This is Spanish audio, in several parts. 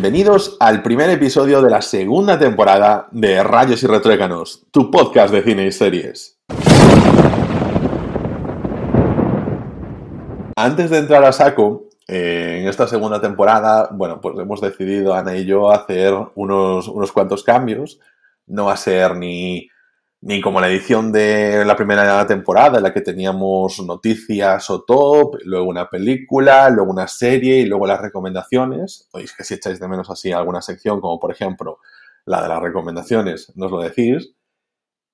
Bienvenidos al primer episodio de la segunda temporada de Rayos y Retruécanos, tu podcast de cine y series. Antes de entrar a saco, eh, en esta segunda temporada, bueno, pues hemos decidido, Ana y yo, hacer unos, unos cuantos cambios. No va a ser ni ni como la edición de la primera temporada en la que teníamos noticias o top, luego una película, luego una serie y luego las recomendaciones. Oís que si echáis de menos así alguna sección, como por ejemplo la de las recomendaciones, nos lo decís.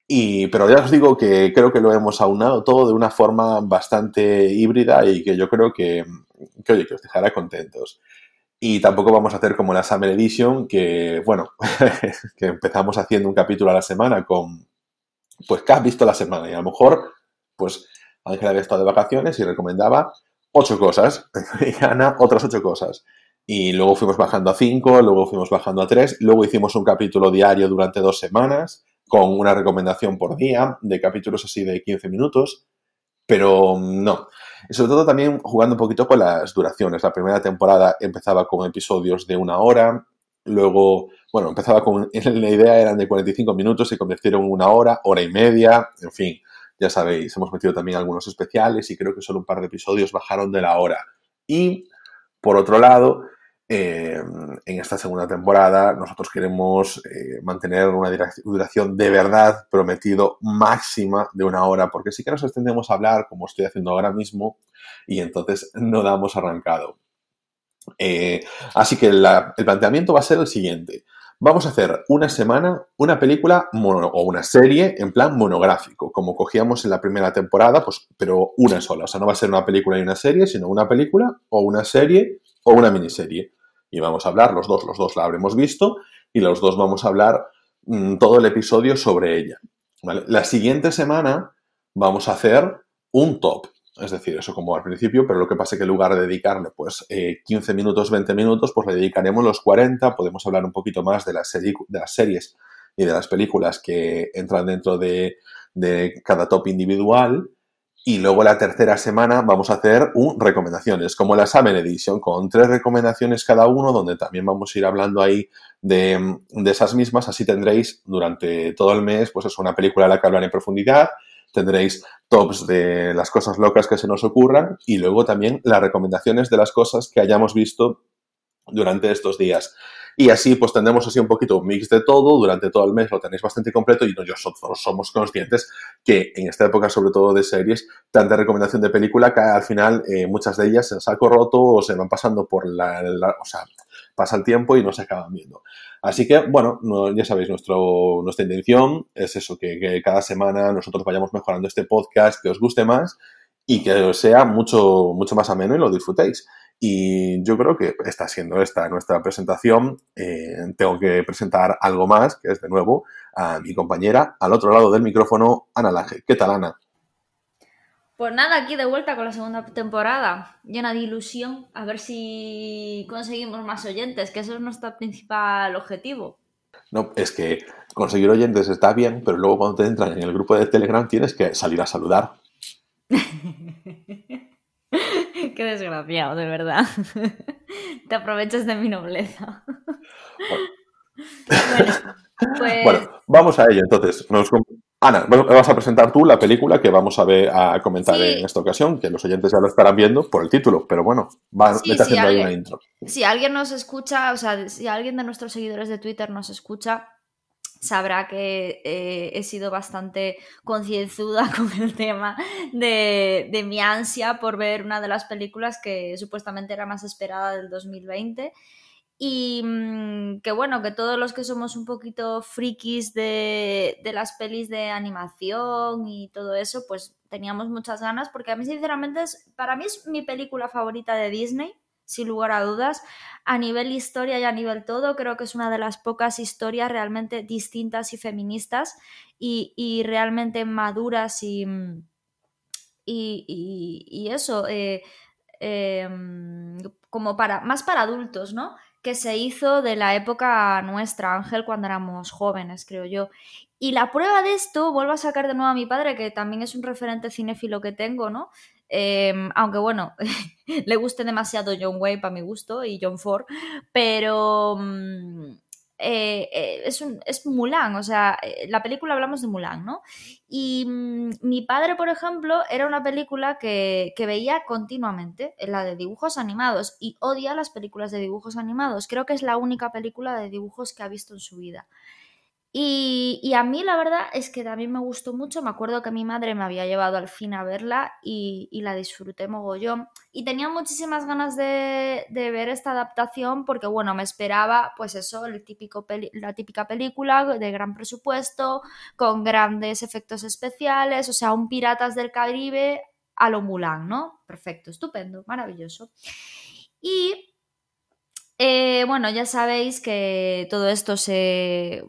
Y, pero ya os digo que creo que lo hemos aunado todo de una forma bastante híbrida y que yo creo que, oye, que os dejará contentos. Y tampoco vamos a hacer como la Summer Edition, que, bueno, que empezamos haciendo un capítulo a la semana con, pues, ¿qué has visto la semana? Y a lo mejor, pues, Ángel había estado de vacaciones y recomendaba ocho cosas, y Ana otras ocho cosas. Y luego fuimos bajando a cinco, luego fuimos bajando a tres, luego hicimos un capítulo diario durante dos semanas, con una recomendación por día, de capítulos así de 15 minutos, pero no. Y sobre todo también jugando un poquito con las duraciones. La primera temporada empezaba con episodios de una hora, luego bueno, empezaba con, la idea eran de 45 minutos, se convirtieron en una hora, hora y media, en fin, ya sabéis, hemos metido también algunos especiales y creo que solo un par de episodios bajaron de la hora. Y, por otro lado, eh, en esta segunda temporada nosotros queremos eh, mantener una duración de verdad prometido máxima de una hora, porque sí que nos extendemos a hablar, como estoy haciendo ahora mismo, y entonces no damos arrancado. Eh, así que el planteamiento va a ser el siguiente vamos a hacer una semana una película o una serie en plan monográfico, como cogíamos en la primera temporada, pues, pero una sola. O sea, no va a ser una película y una serie, sino una película o una serie o una miniserie. Y vamos a hablar los dos, los dos la habremos visto y los dos vamos a hablar mm, todo el episodio sobre ella. La siguiente semana vamos a hacer un top. Es decir, eso como al principio, pero lo que pasa es que en lugar de dedicarle pues 15 eh, minutos, 20 minutos, pues le dedicaremos los 40, podemos hablar un poquito más de las, de las series y de las películas que entran dentro de, cada top individual. Y luego la tercera semana vamos a hacer un recomendaciones, como la Summer Edition, con tres recomendaciones cada uno, donde también vamos a ir hablando ahí de, de esas mismas. Así tendréis durante todo el mes, pues es una película a la que hablar en profundidad, tendréis tops de las cosas locas que se nos ocurran y luego también las recomendaciones de las cosas que hayamos visto durante estos días. Y así pues tendremos así un poquito un mix de todo, durante todo el mes lo tenéis bastante completo y nosotros somos conscientes que en esta época sobre todo de series, tanta recomendación de película que al final eh, muchas de ellas se saco roto o se van pasando por la, o sea, pasa el tiempo y no se acaban viendo. Así que, bueno, ya sabéis, nuestra intención es eso, que, cada semana nosotros vayamos mejorando este podcast, que os guste más y que sea mucho, mucho más ameno y lo disfrutéis. Y yo creo que está siendo esta nuestra presentación. Eh, tengo que presentar algo más, que es de nuevo a mi compañera al otro lado del micrófono, Ana Laje. ¿Qué tal, Ana? Pues nada, aquí de vuelta con la segunda temporada, llena de ilusión, a ver si conseguimos más oyentes, que eso es nuestro principal objetivo. No, es que conseguir oyentes está bien, pero luego cuando te entran en el grupo de Telegram tienes que salir a saludar. Qué desgraciado, de verdad. Te aprovechas de mi nobleza. Bueno, pues vamos a ello entonces. Nos, Ana, vas a presentar tú la película que vamos a ver a comentar en esta ocasión, que los oyentes ya lo estarán viendo por el título, pero bueno, va, sí, haciendo ahí una intro. Si alguien nos escucha, o sea, si alguien de nuestros seguidores de Twitter nos escucha, sabrá que eh, he sido bastante concienzuda con el tema de, de, mi ansia por ver una de las películas que supuestamente era más esperada del 2020 y mm, que bueno, que todos los que somos un poquito frikis de, las pelis de animación y todo eso, pues teníamos muchas ganas, porque a mí sinceramente es, para mí es mi película favorita de Disney, sin lugar a dudas, a nivel historia y a nivel todo, creo que es una de las pocas historias realmente distintas y feministas y, realmente maduras y, mm, y, y eso, eh, eh, como para, más para adultos, ¿no? Que se hizo de la época nuestra, Ángel, cuando éramos jóvenes, creo yo. Y la prueba de esto, vuelvo a sacar de nuevo a mi padre, que también es un referente cinéfilo que tengo, ¿no? Em, aunque bueno, le guste demasiado John Wayne para mi gusto y John Ford, pero mm, eh, eh, es, un, es Mulan, o sea, eh, la película hablamos de Mulan, ¿no? Y mm, mi padre, por ejemplo, era una película que, que, veía continuamente, la de dibujos animados, y odia las películas de dibujos animados. Creo que es la única película de dibujos que ha visto en su vida. Y, a mí la verdad es que también me gustó mucho. Me acuerdo que mi madre me había llevado al fin a verla y, la disfruté mogollón. Y tenía muchísimas ganas de, ver esta adaptación porque, bueno, me esperaba, pues eso, el típico la típica película de gran presupuesto, con grandes efectos especiales, o sea, un Piratas del Caribe a lo Mulan, ¿no? Perfecto, estupendo, maravilloso. Y eh, bueno, ya sabéis que todo esto se,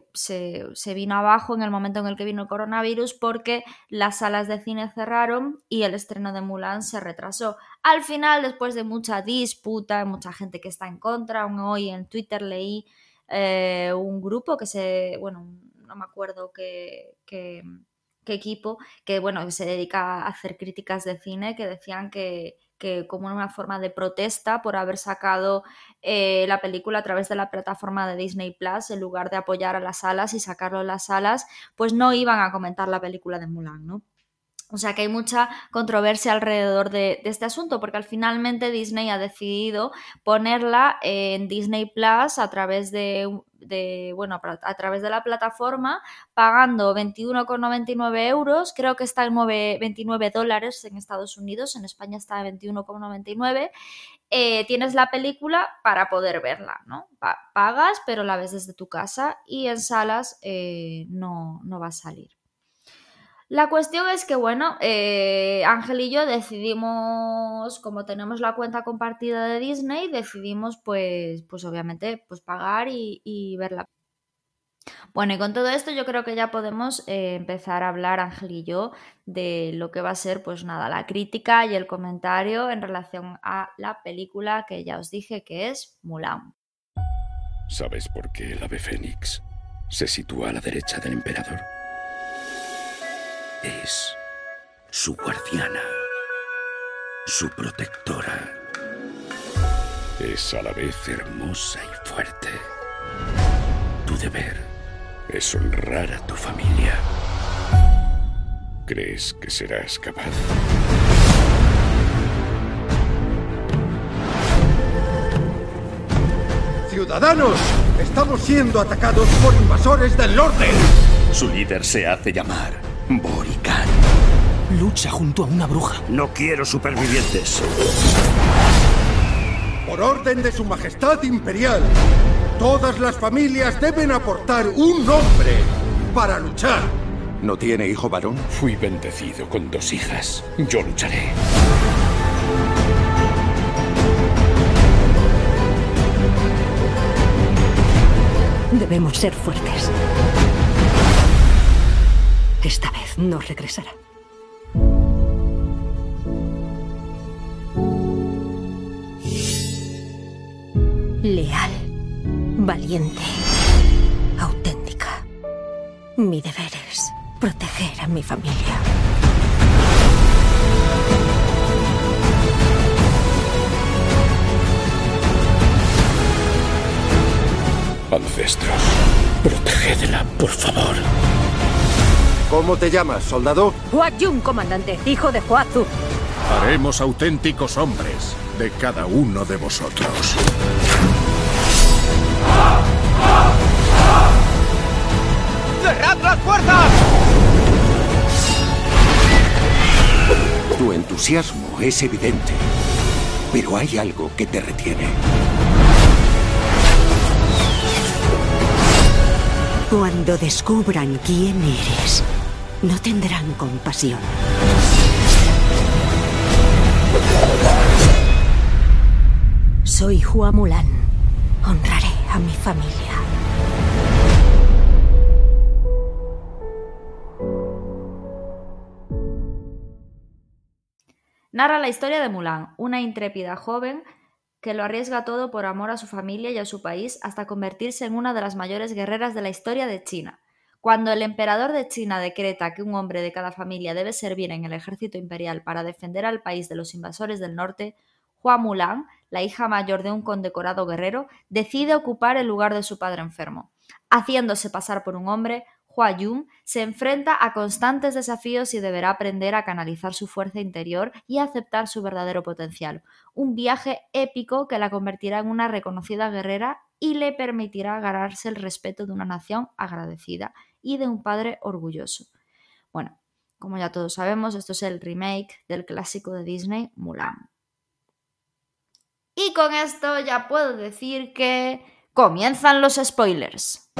vino abajo en el momento en el que vino el coronavirus porque las salas de cine cerraron y el estreno de Mulan se retrasó. Al final, después de mucha disputa, mucha gente que está en contra, hoy en Twitter leí eh, un grupo que se, bueno, no me acuerdo qué, qué, qué equipo, que bueno, se dedica a hacer críticas de cine, que decían que que como una forma de protesta por haber sacado eh, la película a través de la plataforma de Disney Plus, en lugar de apoyar a las salas y sacarlo en las salas, pues no iban a comentar la película de Mulan, ¿no? O sea que hay mucha controversia alrededor de, este asunto, porque al finalmente Disney ha decidido ponerla en Disney Plus a través de, bueno, a través de la plataforma, pagando 21,99 euros, creo que está en 29 dólares en Estados Unidos, en España está en 21,99. Eh, tienes la película para poder verla, ¿no? pagas, pero la ves desde tu casa y en salas eh, no, no va a salir. La cuestión es que, bueno, eh, Ángel y yo decidimos, como tenemos la cuenta compartida de Disney, decidimos, pues, pues obviamente, pues pagar y, verla. Bueno, y con todo esto yo creo que ya podemos eh, empezar a hablar, Ángel y yo, de lo que va a ser, pues nada, la crítica y el comentario en relación a la película que ya os dije que es Mulan. ¿Sabes por qué el ave fénix se sitúa a la derecha del emperador? Es su guardiana, su protectora. Es a la vez hermosa y fuerte. Tu deber es honrar a tu familia. ¿Crees que serás capaz? ¡Ciudadanos! Estamos siendo atacados por invasores del orden. Su líder se hace llamar Borican. Lucha junto a una bruja. No quiero supervivientes. Por orden de su majestad imperial, todas las familias deben aportar un nombre para luchar. ¿No tiene hijo varón? Fui bendecido con dos hijas. Yo lucharé. Debemos ser fuertes. Esta vez no regresará. Leal, valiente, auténtica. Mi deber es proteger a mi familia. Ancestros, protegedla, por favor. ¿Cómo te llamas, soldado? Huat Jun, comandante, hijo de Huazu. Haremos auténticos hombres de cada uno de vosotros. ¡Cerrad las puertas! Tu entusiasmo es evidente, pero hay algo que te retiene. Cuando descubran quién eres, no tendrán compasión. Soy Hua Mulan. Honraré a mi familia. Narra la historia de Mulan, una intrépida joven que lo arriesga todo por amor a su familia y a su país hasta convertirse en una de las mayores guerreras de la historia de China. Cuando el emperador de China decreta que un hombre de cada familia debe servir en el ejército imperial para defender al país de los invasores del norte, Hua Mulan, la hija mayor de un condecorado guerrero, decide ocupar el lugar de su padre enfermo. Haciéndose pasar por un hombre, Hua Yun se enfrenta a constantes desafíos y deberá aprender a canalizar su fuerza interior y aceptar su verdadero potencial. Un viaje épico que la convertirá en una reconocida guerrera y le permitirá ganarse el respeto de una nación agradecida y de un padre orgulloso. Bueno, como ya todos sabemos, esto es el remake del clásico de Disney Mulan. Y con esto ya puedo decir que comienzan los spoilers.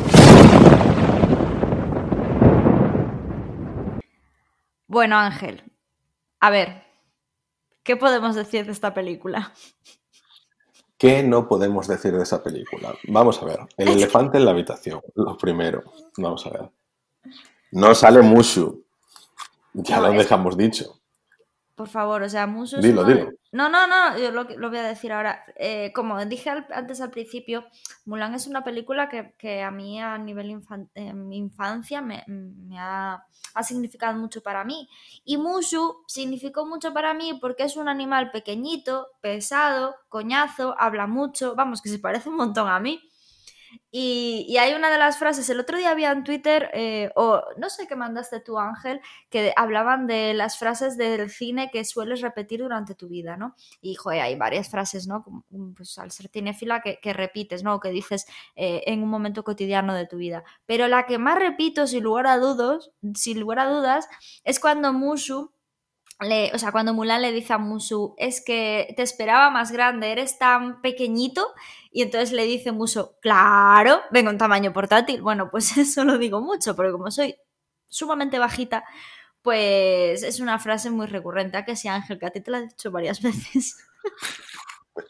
Bueno, Ángel, a ver, ¿qué podemos decir de esta película? ¿Qué no podemos decir de esa película? Vamos a ver, el elefante en la habitación, lo primero, vamos a ver. No sale Mushu, ya No, lo es- dejamos dicho. Por favor, o sea, Musu es Dilo. No, no, no, yo lo, lo voy a decir ahora. Eh, como dije al- antes al principio, Mulan es una película que, que a mí a nivel infan- mi infancia me, me ha, ha significado mucho para mí. Y Mushu significó mucho para mí porque es un animal pequeñito, pesado, coñazo, habla mucho, vamos, que se parece un montón a mí. Y, hay una de las frases, el otro día había en Twitter, eh, o no sé qué mandaste tú, Ángel, que hablaban de las frases del cine que sueles repetir durante tu vida, ¿no? Y, joder, hay varias frases, ¿no? Como, Pues al ser cinéfila que, que repites, ¿no? O que dices eh, en un momento cotidiano de tu vida. Pero la que más repito, sin lugar a dudas, sin lugar a dudas, es cuando Mushu le, o sea, cuando Mulan le dice a Musu, es que te esperaba más grande, eres tan pequeñito, y entonces le dice Musu, claro, vengo en tamaño portátil. Bueno, pues eso lo digo mucho, porque como soy sumamente bajita, pues es una frase muy recurrente. ¿A que sí, Ángel? Que a ti te la he dicho varias veces.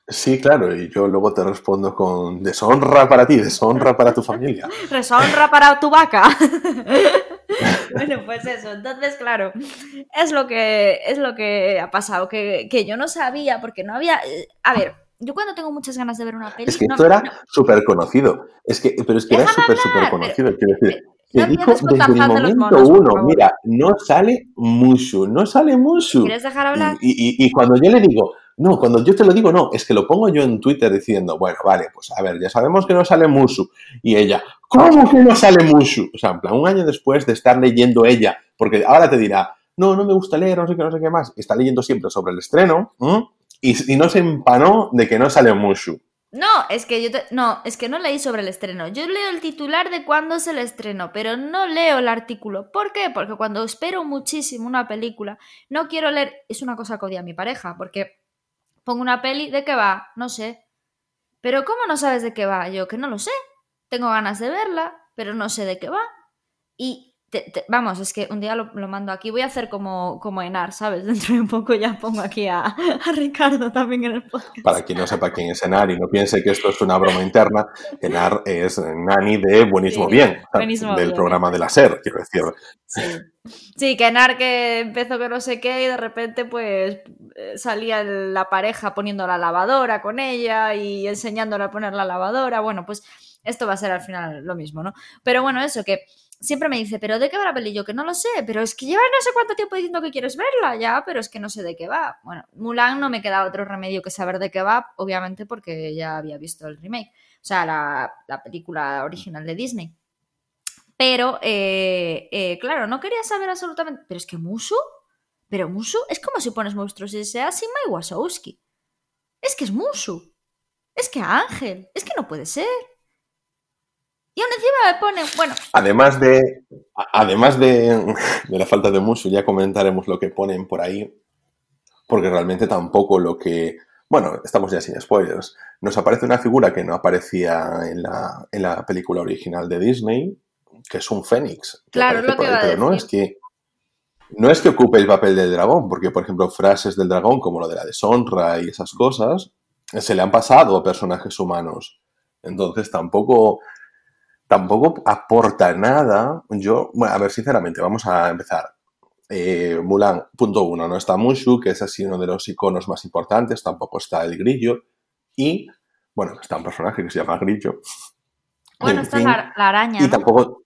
Sí, claro, y yo luego te respondo con deshonra para ti, deshonra para tu familia. Reshonra para tu vaca. bueno, pues eso. Entonces, claro, es lo que, es lo que ha pasado, que, que yo no sabía, porque no había... A ver, yo cuando tengo muchas ganas de ver una peli... Es que no- esto era no- súper conocido. Es que, pero es que era súper, súper conocido. Quiero decir, no te dijo desde el momento monos, uno, mira, no sale Mushu, no sale Mushu. ¿Quieres dejar hablar? Y, y- y cuando yo le digo, no, cuando yo te lo digo, no, es que lo pongo yo en Twitter diciendo, bueno, vale, pues a ver, ya sabemos que no sale Mushu. Y ella, ¿cómo que no sale Mushu? O sea, en plan, un año después de estar leyendo ella, porque ahora te dirá, no, no me gusta leer, no sé qué, no sé qué más. Está leyendo siempre sobre el estreno y, no se empanó de que no sale Mushu. No, es que yo te- no, es que no leí sobre el estreno. Yo leo el titular de cuándo es el estreno, pero no leo el artículo. ¿Por qué? Porque cuando espero muchísimo una película, no quiero leer. Es una cosa que odia mi pareja, porque pongo una peli, ¿de qué va? No sé. Pero ¿cómo no sabes de qué va? Yo que no lo sé. Tengo ganas de verla, pero no sé de qué va. Y te- te- vamos, es que un día lo, lo mando aquí. Voy a hacer como, como Enar, ¿sabes? Dentro de un poco ya pongo aquí a, a Ricardo también en el podcast. Para quien no sepa quién es Enar y no piense que esto es una broma interna, Enar es Nani de Buenismo Sí, Bien, Buenismo del Bien. programa de la SER, quiero decir. Sí. Sí, que Enar que empezó que no sé qué y de repente pues eh, salía la pareja poniendo la lavadora con ella y enseñándola a poner la lavadora. Bueno, pues esto va a ser al final lo mismo, ¿no? Pero bueno, eso que siempre me dice, ¿pero de qué va la peli? Yo que no lo sé, pero es que lleva no sé cuánto tiempo diciendo que quieres verla ya, pero es que no sé de qué va. Bueno, Mulan no me queda otro remedio que saber de qué va, obviamente porque ya había visto el remake, o sea, la, la película original de Disney. Pero, eh, eh, claro, no quería saber absolutamente. Pero es que Musu. Pero Musu es como si pones monstruos y sea Sima y Wasowski. Es que es Musu. Es que Ángel. Es que no puede ser. Y aún encima me ponen. Bueno, Además de, además de, de la falta de Mushu, ya comentaremos lo que ponen por ahí, porque realmente tampoco lo que... Bueno, estamos ya sin spoilers. Nos aparece una figura que no aparecía en la, en la película original de Disney, que es un fénix. Claro, aparece lo por que ahí, iba a pero no es que... No es que ocupe el papel del dragón, porque, por ejemplo, frases del dragón como lo de la deshonra y esas cosas, se le han pasado a personajes humanos. Entonces tampoco tampoco aporta nada. Yo, bueno, a ver, sinceramente, vamos a empezar. Eh, Mulan, punto uno, no está Mushu, que es así uno de los iconos más importantes, tampoco está el grillo. Y, bueno, está un personaje que se llama Grillo. bueno, En esta es fin, la, la araña. y ¿no? tampoco.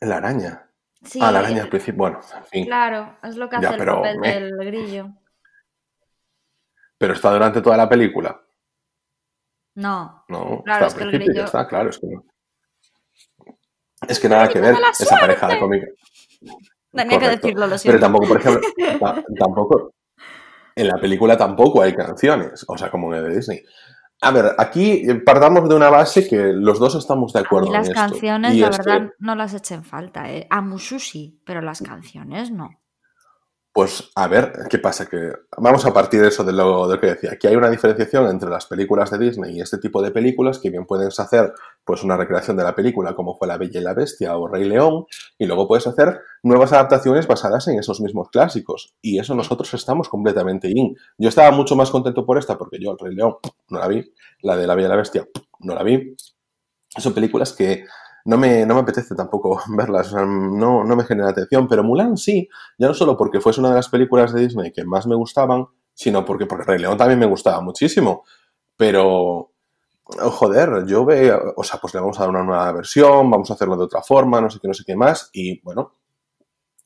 La araña. Sí, Ah, la araña al principio. Bueno, en fin. Claro, es lo que hace Ya, el papel del grillo. Pero está durante toda la película. No. No, Claro, es que el ya está, claro, es que no. Es que nada que ¡Ay, ver esa pareja de cómica. Tenía que decirlo, lo Pero siento. tampoco, por ejemplo, ta- tampoco, en la película tampoco hay canciones, o sea, como en el de Disney. A ver, aquí partamos de una base que los dos estamos de A acuerdo mí las en esto. canciones, y la verdad, no las echen falta, ¿eh? A Mushu sí, pero las canciones no. Pues, a ver, ¿qué pasa? Que vamos a partir de eso de lo, que decía. Aquí hay una diferenciación entre las películas de Disney y este tipo de películas que bien puedes hacer pues una recreación de la película como fue La Bella y la Bestia o Rey León y luego puedes hacer nuevas adaptaciones basadas en esos mismos clásicos y eso nosotros estamos completamente in. Yo estaba mucho más contento por esta porque yo El Rey León no la vi, la de La Bella y la Bestia no la vi. Son películas que no me, no me apetece tampoco verlas, no, no me genera atención, pero Mulan sí, ya no solo porque fuese una de las películas de Disney que más me gustaban, sino porque, porque Rey León también me gustaba muchísimo, pero oh, joder, yo veo, o sea, pues le vamos a dar una nueva versión, vamos a hacerlo de otra forma, no sé qué, no sé qué más, y bueno,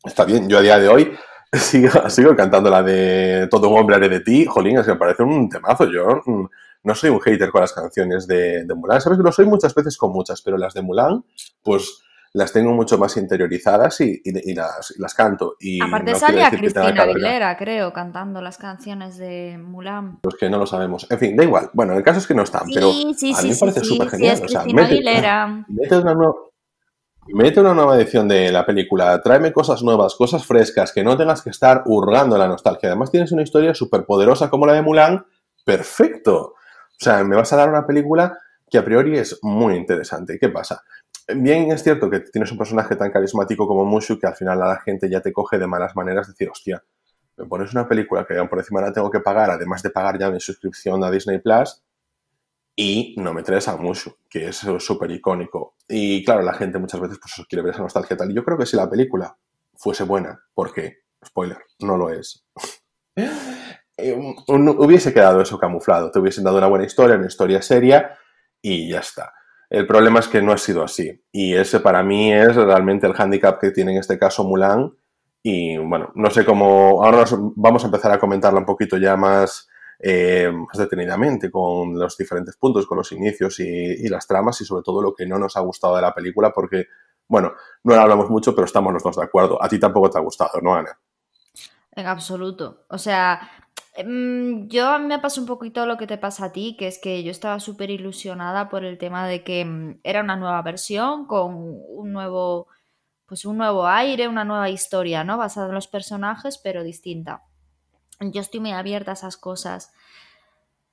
está bien, yo a día de hoy sigo, sigo cantando la de Todo un hombre haré de ti, jolín, es que me parece un temazo, yo mm, no soy un hater con las canciones de, de Mulan, sabes que lo soy muchas veces con muchas, pero las de Mulan, pues las tengo mucho más interiorizadas y, y- y las, y las canto. Y Aparte no salía Cristina Aguilera, creo, cantando las canciones de Mulan. Pues que no lo sabemos. En fin, da igual. Bueno, el caso es que no están, pero sí, a mí sí, me parece súper genial. es o sea, Cristina mete, Aguilera. mete una nueva... Mete una nueva edición de la película, tráeme cosas nuevas, cosas frescas, que no tengas que estar hurgando la nostalgia. Además tienes una historia súper poderosa como la de Mulan, perfecto. O sea, me vas a dar una película que a priori es muy interesante. ¿Qué pasa? Bien es cierto que tienes un personaje tan carismático como Mushu que al final a la gente ya te coge de malas maneras decir, hostia, me pones una película que por encima la tengo que pagar, además de pagar ya mi suscripción a Disney Plus, y no me traes a Mushu, que es súper icónico. Y claro, la gente muchas veces pues, quiere ver esa nostalgia tal. Y yo creo que si la película fuese buena, porque, spoiler, no lo es, eh, hubiese quedado eso camuflado. Te hubiesen dado una buena historia, una historia seria, y ya está. El problema es que no ha sido así. Y ese para mí es realmente el hándicap que tiene en este caso Mulan. Y bueno, no sé cómo. Ahora vamos a empezar a comentarla un poquito ya más, eh, más detenidamente, con los diferentes puntos, con los inicios y, las tramas, y sobre todo lo que no nos ha gustado de la película, porque, bueno, no la hablamos mucho, pero estamos los de acuerdo. A ti tampoco te ha gustado, ¿no, Ana? En absoluto. O sea, mm, yo a mí me pasa un poquito lo que te pasa a ti, que es que yo estaba súper ilusionada por el tema de que mm, era una nueva versión con un nuevo, pues un nuevo aire, una nueva historia, ¿no? Basada en los personajes, pero distinta. Yo estoy muy abierta a esas cosas.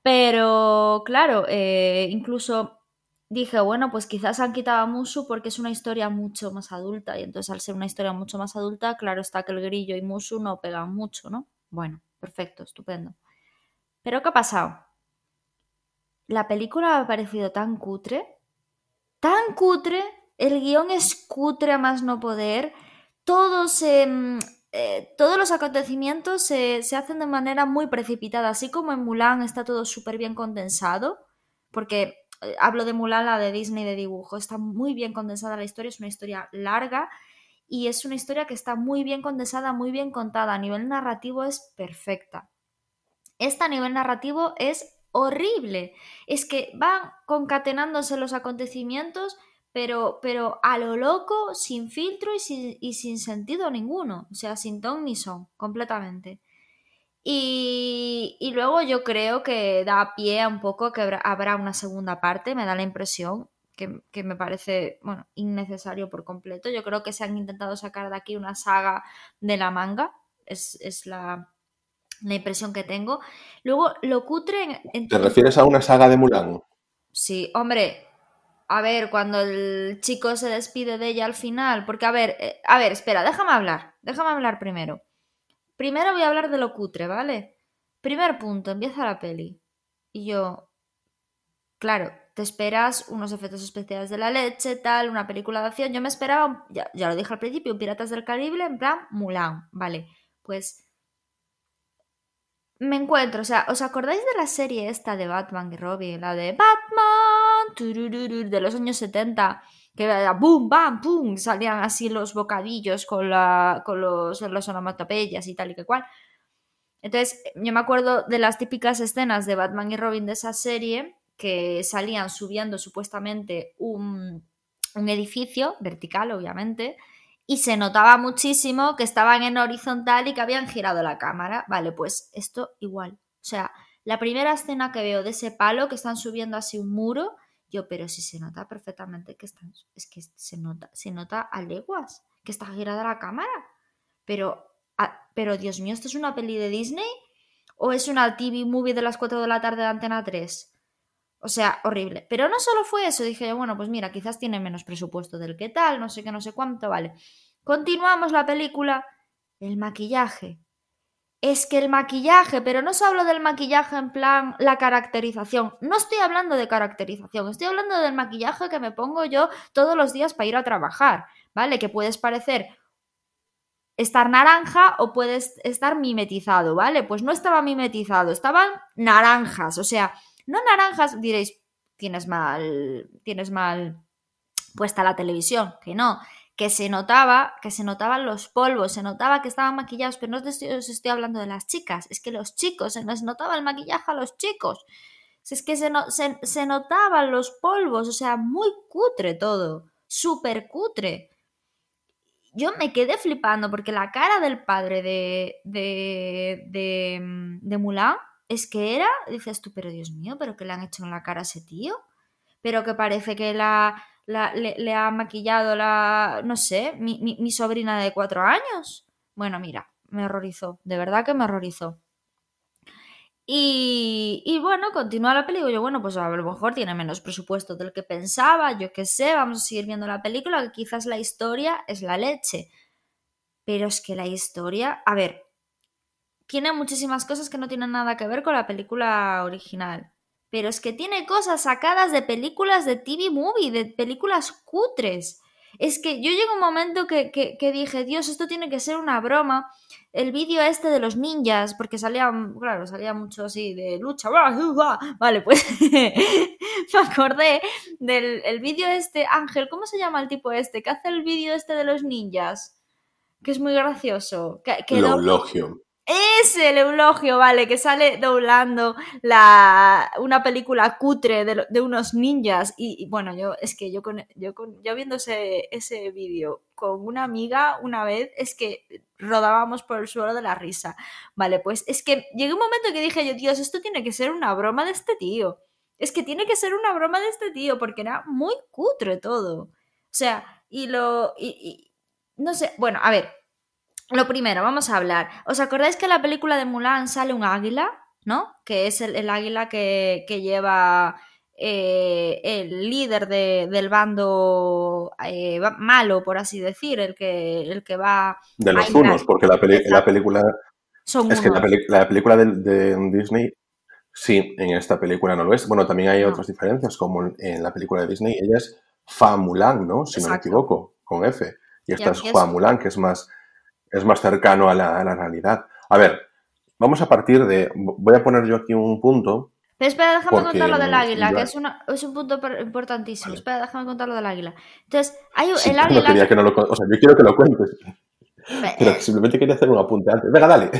Pero, claro, eh, incluso dije, bueno, pues quizás han quitado a Musu porque es una historia mucho más adulta. Y entonces, al ser una historia mucho más adulta, claro está que el grillo y Musu no pegan mucho, ¿no? Bueno, perfecto, estupendo. Pero, ¿qué ha pasado? La película ha parecido tan cutre, tan cutre, el guion es cutre a más no poder, todo se, mm, eh, todos los acontecimientos se, se hacen de manera muy precipitada, así como en Mulan está todo súper bien condensado, porque eh, hablo de Mulan, la de Disney de dibujo, está muy bien condensada la historia, es una historia larga y es una historia que está muy bien condensada, muy bien contada, a nivel narrativo es perfecta. Esta a nivel narrativo es horrible, es que van concatenándose los acontecimientos pero, pero a lo loco, sin filtro y sin, y sin sentido ninguno, o sea, sin ton ni son, completamente. Y, y luego yo creo que da pie a un poco que habrá, una segunda parte, me da la impresión, que, que, me parece, bueno, innecesario por completo. Yo creo que se han intentado sacar de aquí una saga de la manga, es, es la, la, impresión que tengo. Luego, lo cutre... En, en ¿Te refieres a una saga de Mulan? Sí, hombre, a ver, cuando el chico se despide de ella al final, porque a ver, eh, a ver, espera, déjame hablar, déjame hablar primero. Primero voy a hablar de lo cutre, ¿vale? Primer punto, empieza la peli. Y yo, claro, te esperas unos efectos especiales de la leche, tal, una película de acción. Yo me esperaba, ya, ya lo dije al principio, un Piratas del Caribe en plan Mulan, ¿vale? Pues me encuentro, o sea, ¿os acordáis de la serie esta de Batman y Robin? La de Batman, de los años 70, que era boom, bam, pum, salían así los bocadillos con, la, con los, los onomatopeyas y tal y que cual. Entonces, yo me acuerdo de las típicas escenas de Batman y Robin de esa serie que salían subiendo supuestamente un, un edificio vertical, obviamente, y se notaba muchísimo que estaban en horizontal y que habían girado la cámara. Vale, pues esto igual. O sea, la primera escena que veo de ese palo que están subiendo así un muro, yo, pero si se nota perfectamente que están, es que se nota, se nota a leguas que está girada la cámara. Pero, pero Dios mío, ¿esto es una peli de Disney? ¿O es una TV movie de las 4 de la tarde de Antena 3? O sea, horrible. Pero no solo fue eso, dije yo, bueno, pues mira, quizás tiene menos presupuesto del que tal, no sé qué, no sé cuánto, vale. Continuamos la película. El maquillaje. Es que el maquillaje, pero no se hablo del maquillaje en plan la caracterización. No estoy hablando de caracterización, estoy hablando del maquillaje que me pongo yo todos los días para ir a trabajar, ¿vale? Que puedes parecer estar naranja o puedes estar mimetizado, ¿vale? Pues no estaba mimetizado, estaban naranjas, o sea, no naranjas, diréis, tienes mal, tienes mal puesta la televisión, que no, que se notaba, que se notaban los polvos, se notaba que estaban maquillados, pero no os estoy, hablando de las chicas, es que los chicos, se les notaba el maquillaje a los chicos. Es que se, se, notaban los polvos, o sea, muy cutre todo, súper cutre. Yo me quedé flipando porque la cara del padre de, de, de, de Mulan es que era, dices tú, pero Dios mío, pero que le han hecho en la cara a ese tío, pero que parece que la, le, ha maquillado la, no sé, mi, sobrina de cuatro años. Bueno, mira, me horrorizó, de verdad que me horrorizó. Y, y, bueno, continúa la película. Yo, bueno, pues a lo mejor tiene menos presupuesto del que pensaba. Yo qué sé, vamos a seguir viendo la película, que quizás la historia es la leche. Pero es que la historia, a ver, tiene muchísimas cosas que no tienen nada que ver con la película original. Pero es que tiene cosas sacadas de películas de TV movie, de películas cutres. Es que yo llego un momento que, que, dije, Dios, esto tiene que ser una broma. El vídeo este de los ninjas, porque salía, claro, salía mucho así de lucha. Vale, pues me acordé del el vídeo este, Ángel, ¿cómo se llama el tipo este? que hace el vídeo este de los ninjas? Que es muy gracioso. Que, que ese, el eulogio, vale, que sale doblando la, una película cutre de, unos ninjas. Y, bueno, yo es que yo con, yo con, yo viendo ese, ese vídeo con una amiga una vez, es que rodábamos por el suelo de la risa. Vale, pues es que llegué un momento que dije yo, Dios, esto tiene que ser una broma de este tío. Es que tiene que ser una broma de este tío, porque era muy cutre todo. O sea, y lo. y no sé, bueno, a ver, lo primero, vamos a hablar. ¿Os acordáis que en la película de Mulan sale un águila? ¿No? Que es el, águila que, lleva eh, el líder del bando eh, malo, por así decir, el que, el que va. De los unos, porque la, la película. Son es que la, película de, Disney, sí, en esta película no lo es. Bueno, también hay otras diferencias, como en la película de Disney, ella es Fa Mulan, ¿no? Si no me equivoco, con F. Y esta es Fa Mulan, que es más es más cercano a la, realidad. A ver, vamos a partir de. Voy a poner yo aquí un punto. Pero espera, déjame contar lo del águila, que es, es, un punto importantísimo. Espera, déjame contar lo del águila. Entonces, hay el águila. quería que no lo, o sea, yo quiero que lo cuentes. Pero eh, simplemente quería hacer un apunte antes. Venga, dale.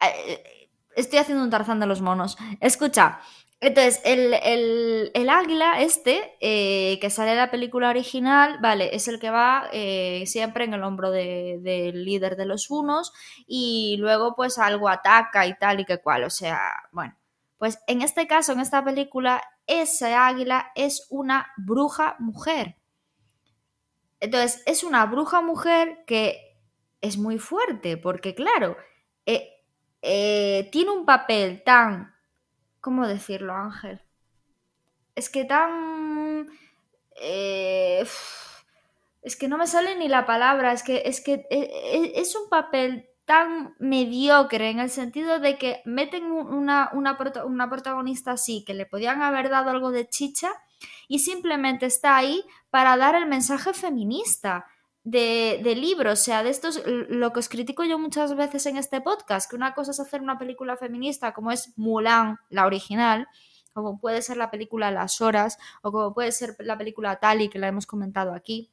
Eh, estoy haciendo un tarzán de los monos. Escucha, entonces, el, águila este, eh, que sale en la película original, vale, es el que va eh, siempre en el hombro del líder de los unos y luego pues algo ataca y tal y que cual, o sea, bueno, pues en este caso, en esta película, ese águila es una bruja mujer. Entonces, es una bruja mujer que es muy fuerte, porque claro, eh, tiene un papel tan ¿Cómo decirlo, Ángel? Es que tan... Eh, es que no me sale ni la palabra, es que, es que e, e, es un papel tan mediocre en el sentido de que meten una, una, una, protagonista así, que le podían haber dado algo de chicha y simplemente está ahí para dar el mensaje feminista de, de libro, o sea, de estos, lo que os critico yo muchas veces en este podcast, que una cosa es hacer una película feminista como es Mulan, la original, como puede ser la película Las Horas, o como puede ser la película Tali, que la hemos comentado aquí,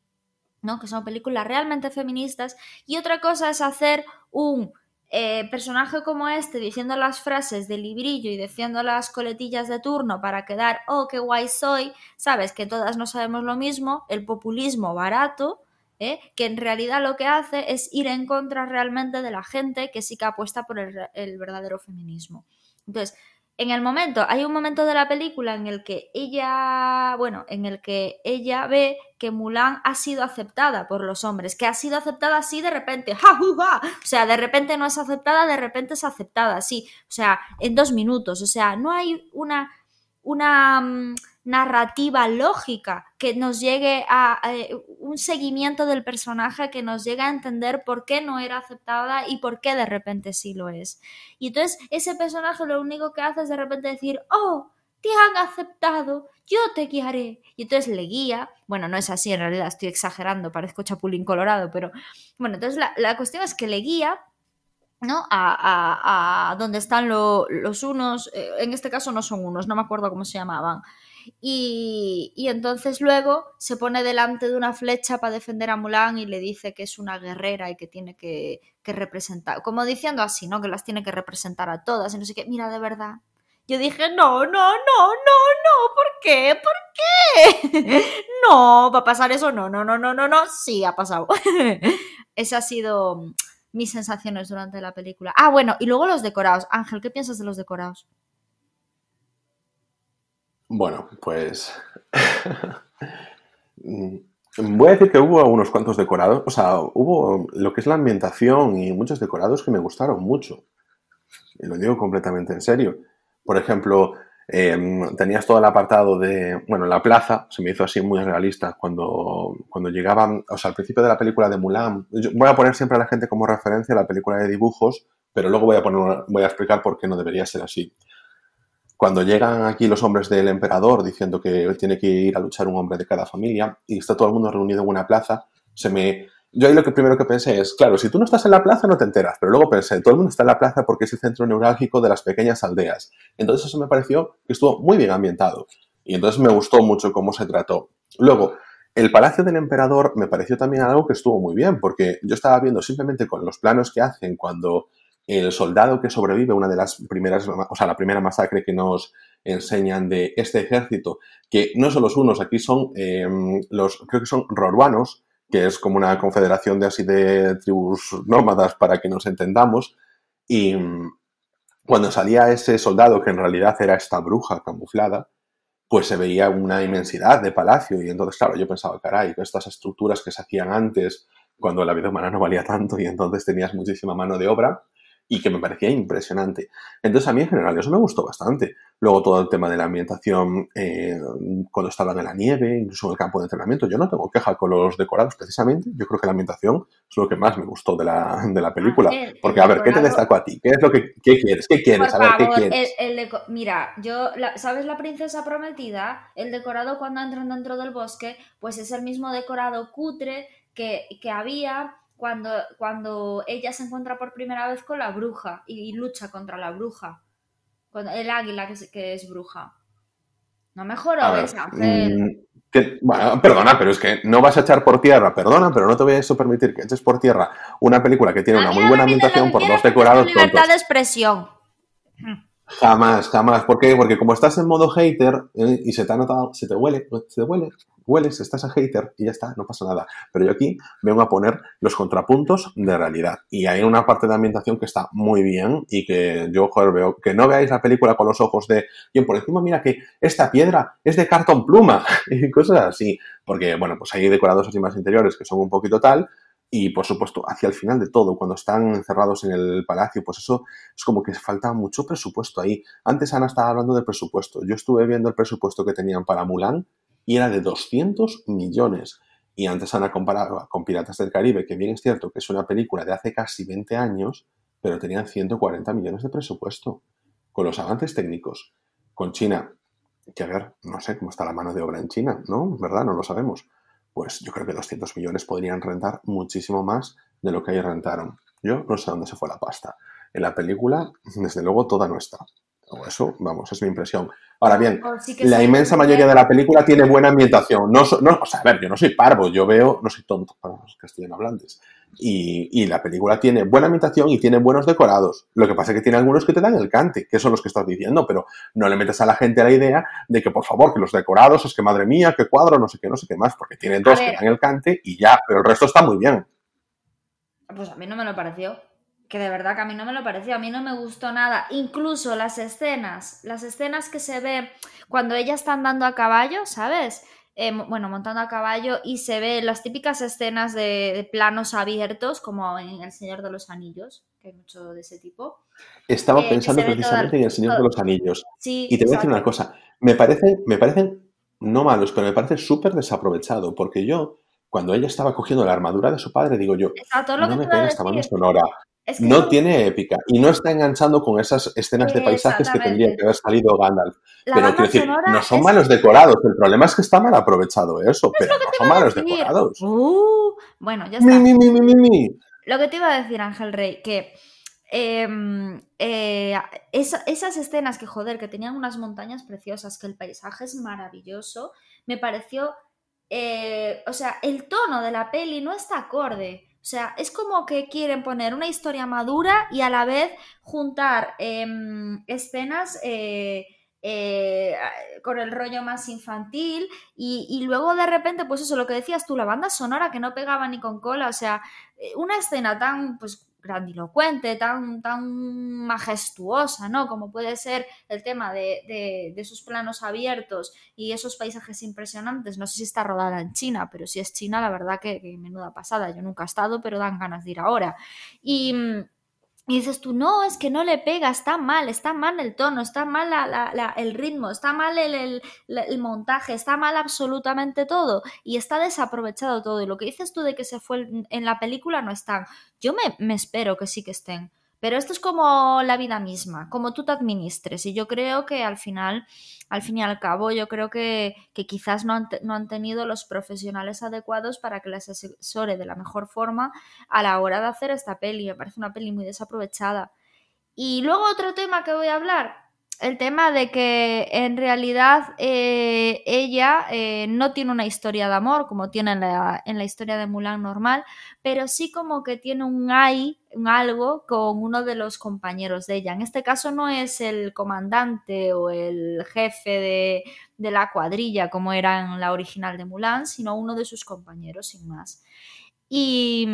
¿no? Que son películas realmente feministas. Y otra cosa es hacer un eh, personaje como este diciendo las frases de librillo y diciendo las coletillas de turno para quedar, oh, qué guay soy, sabes que todas no sabemos lo mismo, el populismo barato, ¿eh? que en realidad lo que hace es ir en contra realmente de la gente que sí que apuesta por el, verdadero feminismo. Entonces, en el momento, hay un momento de la película en el que ella, bueno, en el que ella ve que Mulan ha sido aceptada por los hombres, que ha sido aceptada así de repente, ¡ja, O sea, de repente no es aceptada, de repente es aceptada, así, o sea, en dos minutos, o sea, no hay una, una, mm, narrativa lógica que nos llegue a, eh, un seguimiento del personaje que nos llegue a entender por qué no era aceptada y por qué de repente sí lo es. Y entonces ese personaje lo único que hace es de repente decir, oh, te han aceptado, yo te guiaré. Y entonces le guía, bueno, no es así, en realidad estoy exagerando, parezco chapulín colorado, pero bueno, entonces la, cuestión es que le guía ¿no? A, a, donde están los unos, eh, en este caso no son unos, no me acuerdo cómo se llamaban, y, entonces luego se pone delante de una flecha para defender a Mulan y le dice que es una guerrera y que tiene que, representar, como diciendo así, ¿no? Que las tiene que representar a todas y no sé qué. Mira, de verdad. Yo dije, no, no, no, no, no, ¿por qué? ¿Por qué? no, va a pasar eso, no, no, no, no, no, no, sí, ha pasado. Esas han sido mis sensaciones durante la película. Ah, bueno, y luego los decorados. Ángel, ¿qué piensas de los decorados? Bueno, pues voy a decir que hubo unos cuantos decorados, o sea, hubo lo que es la ambientación y muchos decorados que me gustaron mucho. Y lo digo completamente en serio. Por ejemplo, em, tenías todo el apartado de, bueno, la plaza, se me hizo así muy realista cuando, cuando llegaban, o sea, al principio de la película de Mulan, voy a poner siempre a la gente como referencia la película de dibujos, pero luego voy a, poner, voy a explicar por qué no debería ser así. Cuando llegan aquí los hombres del emperador diciendo que tiene que ir a luchar un hombre de cada familia y está todo el mundo reunido en una plaza, se me... Yo ahí lo que primero que pensé es, claro, si tú no estás en la plaza no te enteras, pero luego pensé, todo el mundo está en la plaza porque es el centro neurálgico de las pequeñas aldeas. Entonces eso me pareció que estuvo muy bien ambientado y entonces me gustó mucho cómo se trató. Luego, el Palacio del Emperador me pareció también algo que estuvo muy bien, porque yo estaba viendo simplemente con los planos que hacen cuando el soldado que sobrevive, una de las primeras, o sea, la primera masacre que nos enseñan de este ejército, que no son los unos, aquí son em, los, creo que son rorbanos, que es como una confederación de así de tribus nómadas para que nos entendamos, y mm, cuando salía ese soldado, que en realidad era esta bruja camuflada, pues se veía una inmensidad de palacio y entonces, claro, yo pensaba, caray, estas estructuras que se hacían antes, cuando la vida humana no valía tanto y entonces tenías muchísima mano de obra, y que me parecía impresionante. Entonces a mí en general eso me gustó bastante. Luego todo el tema de la ambientación eh, cuando estaban en la nieve, incluso en el campo de entrenamiento, yo no tengo queja con los decorados precisamente. Yo creo que la ambientación es lo que más me gustó de la, de la película. Porque a ver, ¿qué te destaco a ti? ¿Qué es lo que qué quieres? ¿Qué quieres? a ver, ¿qué quieres? mira, yo, ¿sabes la princesa prometida? El decorado cuando entran dentro del bosque, pues es el mismo decorado cutre que, que había cuando, cuando ella se encuentra por primera vez con la bruja y, lucha contra la bruja. Con el águila que es, que es bruja. No mejoró esa, mm, bueno, perdona, pero es que no vas a echar por tierra, perdona, pero no te voy a eso permitir que eches por tierra una película que tiene una muy buena ambientación por dos decorados. Libertad de expresión. Jamás, jamás. ¿Por qué? Porque como estás en modo hater eh, y se te ha notado, se te huele, se te huele, hueles, estás a hater y ya está, no pasa nada. Pero yo aquí vengo a poner los contrapuntos de realidad. Y hay una parte de ambientación que está muy bien y que yo, joder, veo que no veáis la película con los ojos de, bien, por encima mira que esta piedra es de cartón pluma y cosas así. Porque, bueno, pues hay decorados así más interiores que son un poquito tal, y por supuesto, hacia el final de todo, cuando están encerrados en el palacio, pues eso es como que falta mucho presupuesto ahí. Antes Ana estaba hablando de presupuesto. Yo estuve viendo el presupuesto que tenían para Mulan y era de 200 millones. Y antes Ana comparaba con Piratas del Caribe, que bien es cierto que es una película de hace casi 20 años, pero tenían 140 millones de presupuesto. Con los avances técnicos, con China, que a ver, no sé cómo está la mano de obra en China, ¿no? ¿Verdad? No lo sabemos. Pues yo creo que 200 millones podrían rentar muchísimo más de lo que ahí rentaron. Yo no sé dónde se fue la pasta. En la película, desde luego, toda no está. O eso, vamos, es mi impresión. Ahora bien, sí la inmensa mayoría de la película tiene buena ambientación. No, no, o sea, a ver, yo no soy parvo, yo veo, no soy tonto para los castellanohablantes. Y, y la película tiene buena ambientación y tiene buenos decorados. Lo que pasa es que tiene algunos que te dan el cante, que son los que estás diciendo, pero no le metes a la gente la idea de que, por favor, que los decorados, es que madre mía, qué cuadro, no sé qué, no sé qué más, porque tiene dos que dan el cante y ya, pero el resto está muy bien. Pues a mí no me lo pareció. Que de verdad que a mí no me lo pareció. A mí no me gustó nada. Incluso las escenas. Las escenas que se ve cuando ella está andando a caballo, ¿sabes? Eh, bueno, montando a caballo y se ve las típicas escenas de, de planos abiertos, como en El Señor de los Anillos, que hay mucho de ese tipo. Estaba Eh, pensando precisamente en El Señor de los Anillos. Sí, Y te voy a decir una cosa, me parece, me parecen no malos, pero me parece súper desaprovechado, porque yo, cuando ella estaba cogiendo la armadura de su padre, digo yo, Exacto, lo no que me pega esta banda sonora, Es que no tiene épica, y no está enganchando con esas escenas de paisajes que tendría que haber salido Gandalf. la Pero quiero decir, no son es- malos decorados, el problema es que está mal aprovechado eso, pero no son malos decir. decorados. Uh, bueno, ya está. Mi, mi, mi. Lo que te iba a decir, Ángel Rey, que em, eh, esa- esas escenas que, joder, que tenían unas montañas preciosas, que el paisaje es maravilloso, me pareció, eh, o sea, el tono de la peli no está acorde. O sea, es como que quieren poner una historia madura y a la vez juntar em, escenas eh, eh, con el rollo más infantil y, y luego de repente, pues eso, lo que decías tú, la banda sonora que no pegaba ni con cola, o sea, eh, una escena tan pues grandilocuente, tan, tan majestuosa, ¿no? Como puede ser el tema de, de, de esos planos abiertos y esos paisajes impresionantes. No sé si está rodada en China, pero si es China, la verdad que, que menuda pasada. Yo nunca he estado, pero dan ganas de ir ahora. Y, mm, y dices tú, no, es que no le pega, está mal, está mal el tono, está mal la- la- la- el ritmo, está mal el, el- el montaje, está mal absolutamente todo y está desaprovechado todo. Y lo que dices tú de que se fue en la película no están. Yo me, me espero que sí que estén. Pero esto es como la vida misma, como tú te administres. Y yo creo que al final, al fin y al cabo, yo creo que, que quizás no han, no han tenido los profesionales adecuados para que les asesore de la mejor forma a la hora de hacer esta peli. Me parece una peli muy desaprovechada. Y luego otro tema que voy a hablar, el tema de que en realidad eh, ella eh, no tiene una historia de amor como tiene en la, en la historia de Mulan normal, pero sí como que tiene un hay, un algo con uno de los compañeros de ella. En este caso no es el comandante o el jefe de, de la cuadrilla como era en la original de Mulan, sino uno de sus compañeros, sin más. Y,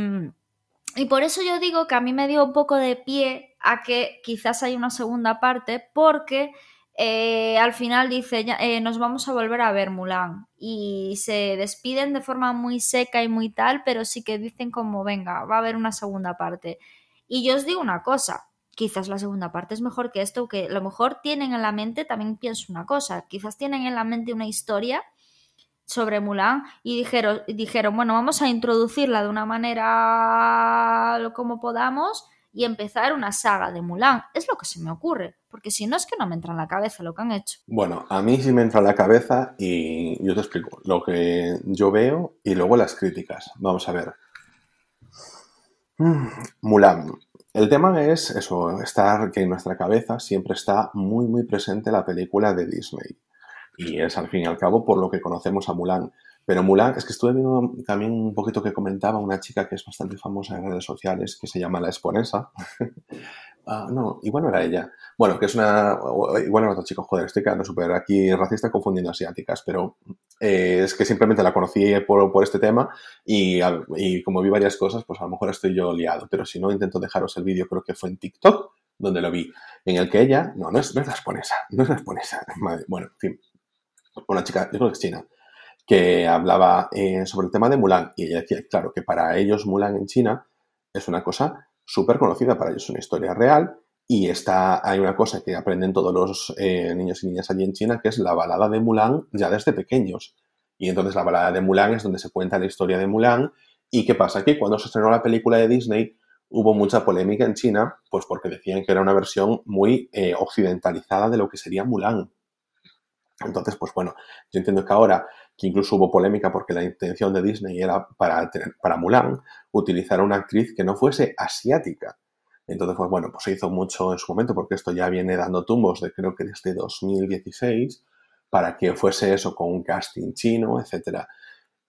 y por eso yo digo que a mí me dio un poco de pie a que quizás hay una segunda parte, porque eh, al final dice, eh, nos vamos a volver a ver Mulan. Y se despiden de forma muy seca y muy tal, pero sí que dicen como, venga, va a haber una segunda parte. Y yo os digo una cosa, quizás la segunda parte es mejor que esto, que a lo mejor tienen en la mente, también pienso una cosa, quizás tienen en la mente una historia sobre Mulan y dijeron, dijeron, bueno, vamos a introducirla de una manera como podamos y empezar una saga de Mulan. Es lo que se me ocurre, porque si no es que no me entra en la cabeza lo que han hecho. Bueno, a mí sí me entra en la cabeza y yo te explico lo que yo veo y luego las críticas. Vamos a ver. Mm, Mulan. El tema es eso, estar que en nuestra cabeza siempre está muy muy presente la película de Disney. Y es al fin y al cabo por lo que conocemos a Mulan. Pero Mulan, es que estuve viendo también un poquito que comentaba una chica que es bastante famosa en redes sociales, que se llama La Esponesa. Ah, no, igual no era ella. Bueno, que es una. Igual era otro chico, joder, estoy quedando súper aquí racista confundiendo asiáticas, pero eh, es que simplemente la conocí por, por este tema y, y como vi varias cosas, pues a lo mejor estoy yo liado, pero si no, intento dejaros el vídeo, creo que fue en TikTok, donde lo vi, en el que ella. No, no es, la japonesa, no es la japonesa. Madre- bueno, en fin. Una chica, yo creo que es china, que hablaba eh, sobre el tema de Mulan y ella decía, claro, que para ellos Mulan en China es una cosa súper conocida, para ellos es una historia real y está, hay una cosa que aprenden todos los eh, niños y niñas allí en China, que es la balada de Mulan ya desde pequeños. Y entonces la balada de Mulan es donde se cuenta la historia de Mulan. ¿Y qué pasa? Que cuando se estrenó la película de Disney hubo mucha polémica en China, pues porque decían que era una versión muy eh, occidentalizada de lo que sería Mulan. Entonces, pues bueno, yo entiendo que ahora, que incluso hubo polémica porque la intención de Disney era para, para Mulan utilizar a una actriz que no fuese asiática. Entonces, pues bueno, pues se hizo mucho en su momento, porque esto ya viene dando tumbos de creo que desde 2016, para que fuese eso con un casting chino, etcétera.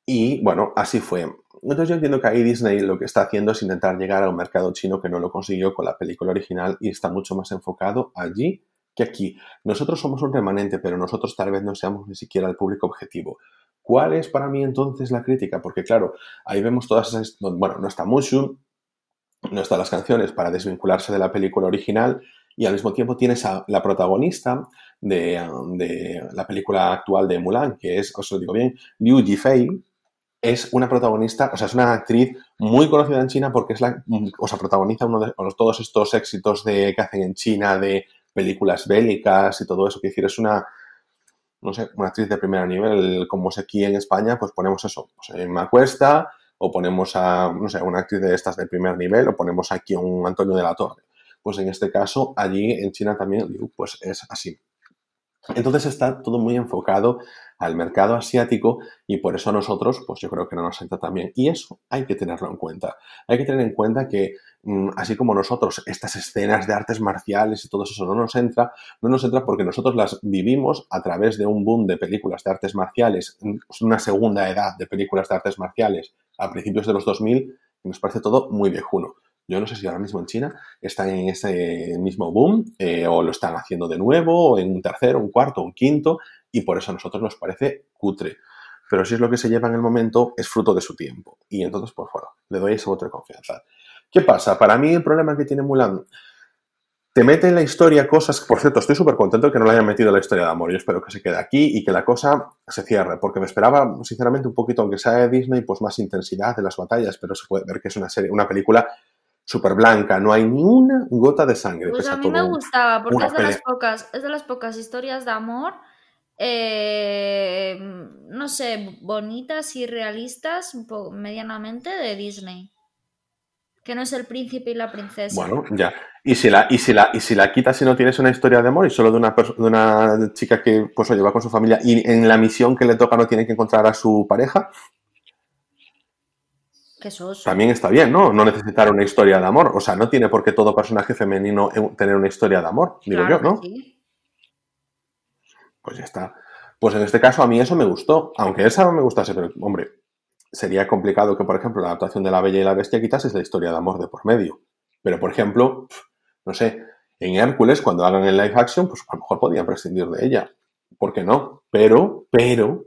Y bueno, así fue. Entonces yo entiendo que ahí Disney lo que está haciendo es intentar llegar a un mercado chino que no lo consiguió con la película original y está mucho más enfocado allí que aquí. Nosotros somos un remanente, pero nosotros tal vez no seamos ni siquiera el público objetivo. ¿Cuál es para mí entonces la crítica? Porque claro, ahí vemos todas esas... Bueno, no está Mushu, no están las canciones para desvincularse de la película original y al mismo tiempo tienes a la protagonista de, de la película actual de Mulan, que es, os lo digo bien, Liu Yifei, es una protagonista, o sea, es una actriz muy conocida en China porque es la, o sea, protagoniza uno de todos estos éxitos de, que hacen en China de películas bélicas y todo eso. Que decir, es una, no sé, una actriz de primer nivel, como es aquí en España, pues ponemos eso, pues en Macuesta, o ponemos a, no sé, una actriz de estas de primer nivel, o ponemos aquí a un Antonio de la Torre. Pues en este caso, allí en China también, pues es así. Entonces está todo muy enfocado al mercado asiático y por eso a nosotros, pues yo creo que no nos entra también. Y eso hay que tenerlo en cuenta. Hay que tener en cuenta que mm, así como nosotros estas escenas de artes marciales y todo eso no nos entra, no nos entra porque nosotros las vivimos a través de un boom de películas de artes marciales, una segunda edad de películas de artes marciales a principios de los 2000 y nos parece todo muy viejuno. Yo no sé si ahora mismo en China están en ese mismo boom eh, o lo están haciendo de nuevo, o en un tercero, un cuarto, un quinto, y por eso a nosotros nos parece cutre. Pero si es lo que se lleva en el momento, es fruto de su tiempo. Y entonces, por favor, le doy voto de confianza. ¿Qué pasa? Para mí el problema que tiene Mulan te mete en la historia cosas, por cierto, estoy súper contento que no le hayan metido la historia de amor. Yo espero que se quede aquí y que la cosa se cierre, porque me esperaba, sinceramente, un poquito, aunque sea de Disney, pues más intensidad de las batallas, pero se puede ver que es una serie, una película súper blanca, no hay ni una gota de sangre. Pues a mí me gustaba, porque es de, las pocas, es de las pocas historias de amor eh, no sé, bonitas y realistas, medianamente, de Disney. Que no es el príncipe y la princesa. Bueno, ya. Y si la, y si la, y si la quitas y no tienes una historia de amor y solo de una, de una chica que pues oye, va con su familia y en la misión que le toca no tiene que encontrar a su pareja. También está bien, ¿no? No necesitar una historia de amor. O sea, no tiene por qué todo personaje femenino tener una historia de amor, digo yo, ¿no? pues ya está. Pues en este caso a mí eso me gustó, aunque esa no me gustase, pero hombre, sería complicado que, por ejemplo, la adaptación de La Bella y la Bestia quitase la historia de amor de por medio. Pero, por ejemplo, no sé, en Hércules, cuando hagan el live action, pues a lo mejor podían prescindir de ella. ¿Por qué no? Pero, pero,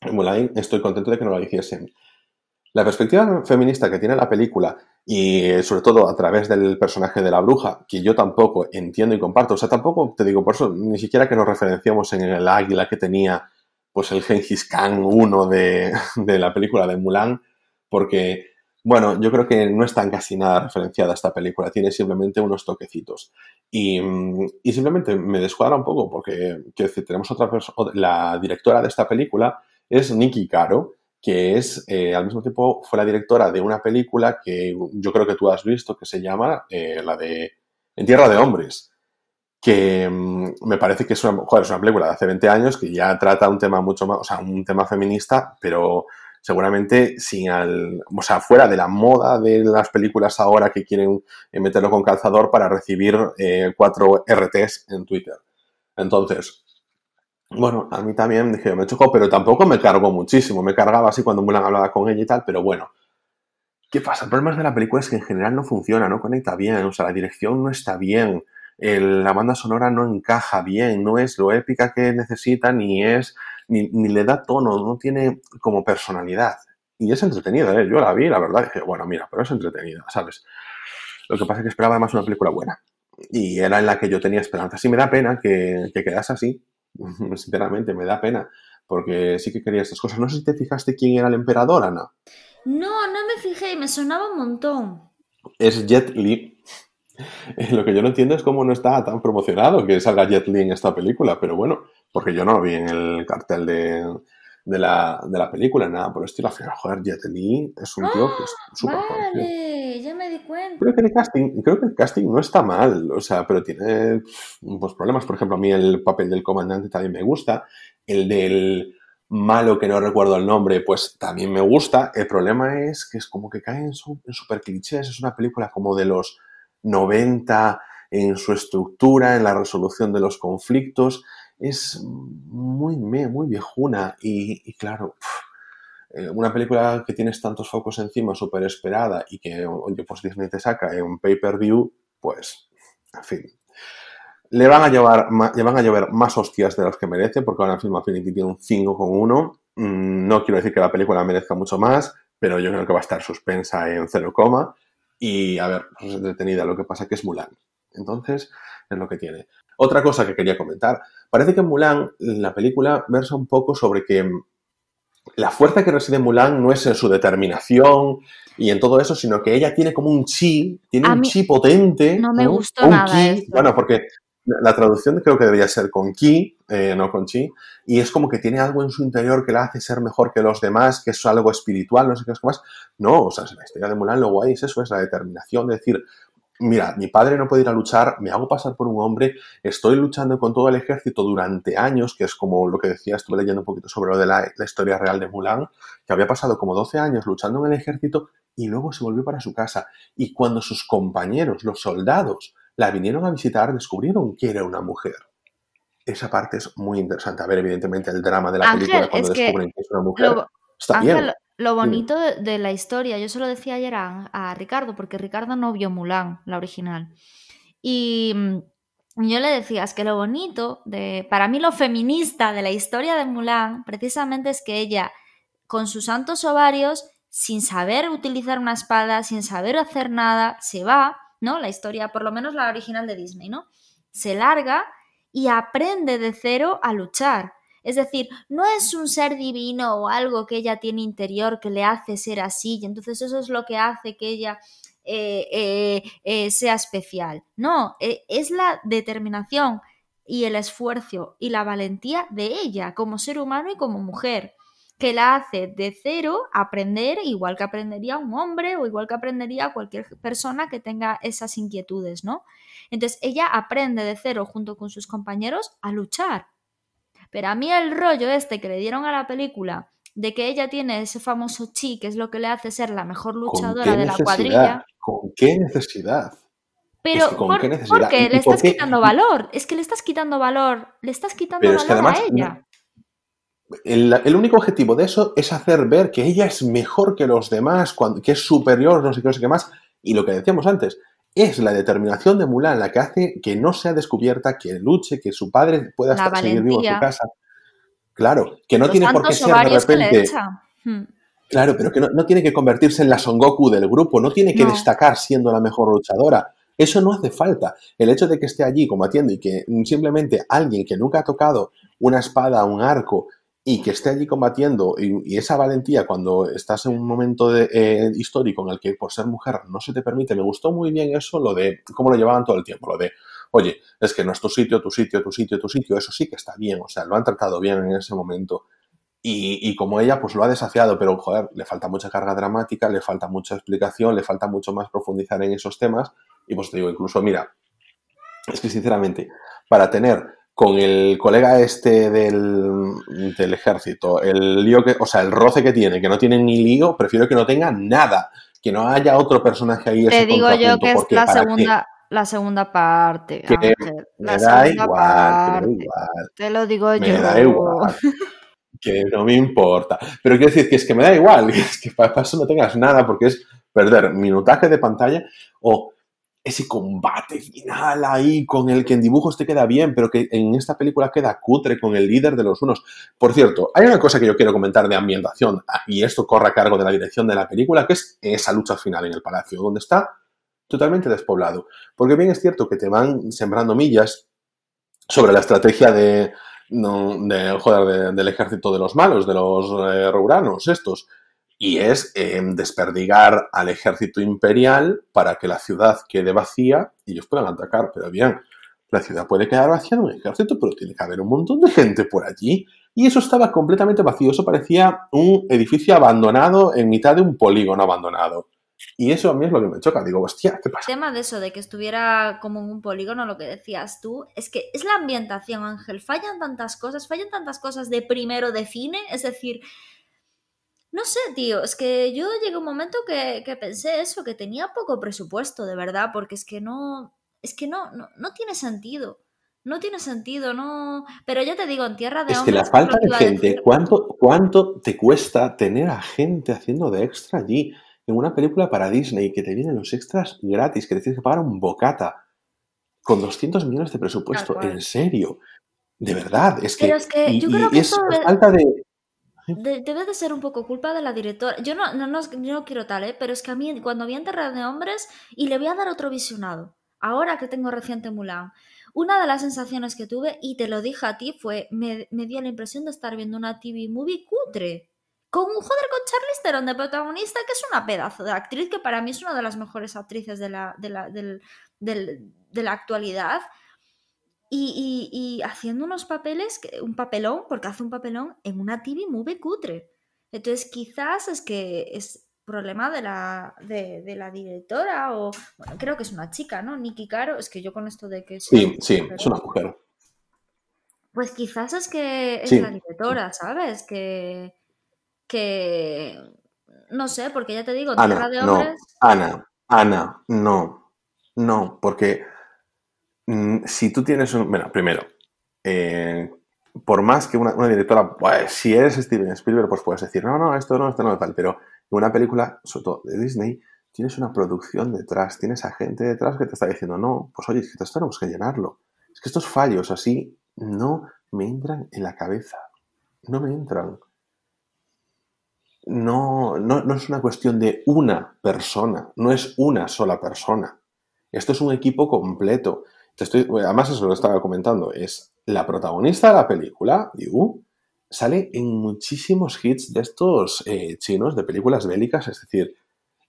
en estoy contento de que no la hiciesen. La perspectiva feminista que tiene la película y sobre todo a través del personaje de la bruja, que yo tampoco entiendo y comparto, o sea, tampoco te digo, por eso ni siquiera que nos referenciamos en el águila que tenía pues el Genghis Khan 1 de, de la película de Mulan, porque, bueno, yo creo que no está casi nada referenciada esta película, tiene simplemente unos toquecitos. Y, y simplemente me descuadra un poco porque, decir, tenemos otra persona, la directora de esta película es Nikki Caro, que es, eh, al mismo tiempo, fue la directora de una película que yo creo que tú has visto, que se llama eh, la de En Tierra de Hombres, que mm, me parece que es una, película de hace 20 años que ya trata un tema mucho más, o sea, un tema feminista, pero seguramente sin al, o sea, fuera de la moda de las películas ahora que quieren eh, meterlo con calzador para recibir cuatro RTs en Twitter. Entonces, bueno, a mí también dije, me chocó, pero tampoco me cargó muchísimo. Me cargaba así cuando Mulan hablaba con ella y tal, pero bueno. ¿Qué pasa? El problema de la película es que en general no funciona, no conecta bien, o sea, la dirección no está bien, la banda sonora no encaja bien, no es lo épica que necesita, ni es, ni, le da tono, no tiene como personalidad. Y es entretenida, ¿eh? Yo la vi, la verdad, dije, bueno, mira, pero es entretenida, ¿sabes? Lo que pasa es que esperaba además una película buena. Y era en la que yo tenía esperanza. Sí me da pena que, que quedase así, sinceramente, me da pena, porque sí que quería estas cosas. No sé si te fijaste quién era el emperador, Ana. No, no me fijé y me sonaba un montón. Es Jet Li. Lo que yo no entiendo es cómo no está tan promocionado que salga Jet Li en esta película, pero bueno, porque yo no lo vi en el cartel de, de la, de la película, nada por el estilo. Joder, Jet Li es un tío que es ¡Ah! súper Vale, ya me di cuenta. Creo que, el casting, creo que el casting no está mal, o sea, pero tiene pues, problemas. Por ejemplo, a mí el papel del comandante también me gusta. El del malo, que no recuerdo el nombre, pues también me gusta. El problema es que es como que cae en, super clichés. Es una película como de los 90 en su estructura, en la resolución de los conflictos. Es muy, muy viejuna y, claro, eh, una película que tienes tantos focos encima, súper esperada y que, oye, pues Disney te saca en un pay-per-view, pues, en fin. Le van, a llevar, le van a más hostias de las que merece, porque ahora Film Affinity tiene un 5,1. Mm, no quiero decir que la película merezca mucho más, pero yo creo que va a estar suspensa en 0, y a ver, pues detenida. Lo que pasa que es Mulan. Entonces, es lo que tiene. Otra cosa que quería comentar. Parece que Mulan, la película, versa un poco sobre que la fuerza que reside en Mulan no es en su determinación y en todo eso, sino que ella tiene como un chi, tiene un chi potente. No me gustó nada. Bueno, porque la traducción creo que debería ser con ki, eh, no con chi, y es como que tiene algo en su interior que la hace ser mejor que los demás, que es algo espiritual, no sé qué es más. No, o sea, la historia de Mulan lo guay es eso, es la determinación de decir, mira, mi padre no puede ir a luchar, me hago pasar por un hombre, estoy luchando con todo el ejército durante años, que es como lo que decía, estuve leyendo un poquito sobre lo de la, la historia real de Mulan, que había pasado como 12 años luchando en el ejército y luego se volvió para su casa. Y cuando sus compañeros, los soldados, la vinieron a visitar, descubrieron que era una mujer. Esa parte es muy interesante. A ver, evidentemente, el drama de la película cuando descubren que, es una mujer. Lo, está bien. Lo bonito de, la historia, yo se lo decía ayer a, Ricardo, porque Ricardo no vio Mulan, la original. Y mm, yo le decía, es que lo bonito, de, para mí lo feminista de la historia de Mulan, precisamente es que ella, con sus santos ovarios, sin saber utilizar una espada, sin saber hacer nada, se va ¿no? La historia, por lo menos la original de Disney, ¿no? Se larga y aprende de cero a luchar. Es decir, no es un ser divino o algo que ella tiene interior que le hace ser así, y entonces eso es lo que hace que ella eh, eh, eh, sea especial. No, es la determinación y el esfuerzo y la valentía de ella como ser humano y como mujer que la hace de cero aprender igual que aprendería un hombre o igual que aprendería cualquier persona que tenga esas inquietudes, ¿no? Entonces ella aprende de cero junto con sus compañeros a luchar. Pero a mí el rollo este que le dieron a la película de que ella tiene ese famoso chi, que es lo que le hace ser la mejor luchadora de la cuadrilla. ¿Con qué necesidad? Pero ¿con qué necesidad? porque le estás quitando valor. Es que le estás quitando valor. Le estás quitando valor a ella. El, único objetivo de eso es hacer ver que ella es mejor que los demás, que es superior, no sé qué, no sé qué más. Y lo que decíamos antes, es la determinación de Mulan la que hace que no sea descubierta, que luche, que su padre pueda estar, seguir vivo en su casa. Claro, que no tiene por qué ser de repente. Hmm. Claro, pero que no, tiene que convertirse en la Son Goku del grupo, no tiene que destacar siendo la mejor luchadora. Eso no hace falta. El hecho de que esté allí combatiendo y que simplemente alguien que nunca ha tocado una espada, un arco, y que esté allí combatiendo y, esa valentía cuando estás en un momento de, eh, histórico en el que por ser mujer no se te permite, me gustó muy bien eso, lo de cómo lo llevaban todo el tiempo, lo de, oye, es que no es tu sitio, tu sitio, tu sitio, tu sitio, eso sí que está bien, o sea, lo han tratado bien en ese momento. Y, y, como ella, pues lo ha desafiado, pero joder, le falta mucha carga dramática, le falta mucha explicación, le falta mucho más profundizar en esos temas. Y pues te digo, incluso, mira, es que sinceramente, para tener con el colega este del, del, ejército, el lío que, o sea, el roce que tiene, que no tiene ni lío, prefiero que no tenga nada, que no haya otro personaje ahí. Te digo yo que es la segunda, la segunda parte. me da igual, me da igual. Te lo digo yo. Me da igual. que no me importa. Pero quiero decir que es que me da igual, es que para eso no tengas nada, porque es perder minutaje de pantalla o ese combate final ahí con el que en dibujos te queda bien, pero que en esta película queda cutre con el líder de los unos. Por cierto, hay una cosa que yo quiero comentar de ambientación, ah, y esto corre a cargo de la dirección de la película, que es esa lucha final en el palacio, donde está totalmente despoblado. Porque bien es cierto que te van sembrando millas sobre la estrategia de, joder, del ejército de los malos, de los eh, estos, y es eh, desperdigar al ejército imperial para que la ciudad quede vacía y ellos puedan atacar. Pero bien, la ciudad puede quedar vacía de un ejército, pero tiene que haber un montón de gente por allí. Y eso estaba completamente vacío. Eso parecía un edificio abandonado en mitad de un polígono abandonado. Y eso a mí es lo que me choca. Digo, hostia, ¿qué pasa? El tema de eso, de que estuviera como en un polígono, lo que decías tú, es que es la ambientación, Ángel. Fallan tantas cosas, fallan tantas cosas de primero de cine. Es decir, No sé, tío, es que yo llegué a un momento que, que pensé eso, que tenía poco presupuesto, de verdad, porque es que no, es que no, no, no tiene sentido. No tiene sentido, no. Pero ya te digo, en tierra de Es que la falta de gente, decir. ¿cuánto, ¿cuánto te cuesta tener a gente haciendo de extra allí? En una película para Disney que te vienen los extras gratis, que te tienes que pagar un bocata con 200 millones de presupuesto. En serio. De verdad. Es que, Pero es que y- yo y creo que es esto por debe- falta de... De- debe de ser un poco culpa de la directora. Yo no, no, no, no quiero tal, ¿eh? Pero es que a mí, cuando vi Enterrada de Hombres, y le voy a dar otro visionado, ahora que tengo reciente Mulan, una de las sensaciones que tuve, y te lo dije a ti, fue, me, me dio la impresión de estar viendo una TV movie cutre. Con, joder, con Charlize Theron de protagonista, que es una pedazo de actriz, que para mí es una de las mejores actrices de la, de la, del- del- de la actualidad. Y, y- y haciendo unos papeles, un papelón, porque hace un papelón en una TV movie cutre. Entonces, quizás es que es problema de la, de, de la directora o, bueno, creo que es una chica, ¿no? Nikki Caro, es que yo con esto de que... Sí, mujer, sí, es una mujer. Pues quizás es que es Sí. la directora, ¿sabes? Que, que... No sé, porque ya te digo, Tierra Ana, de no. Hombres... Ana, Ana, no. No, porque si tú tienes un... Bueno, primero, eh, por más que una, una directora, pues, si eres Steven Spielberg, pues puedes decir, no, no, esto no, esto no, tal, pero en una película, sobre todo de Disney, tienes una producción detrás, tienes a gente detrás que te está diciendo, no, pues oye, es que esto tenemos que llenarlo. Es que estos fallos así no me entran en la cabeza, no me entran. No, no, no es una cuestión de una persona, no es una sola persona. Esto es un equipo completo. Te estoy, además, eso lo estaba comentando, es la protagonista de la película, Yu, sale en muchísimos hits de estos eh, chinos de películas bélicas, es decir,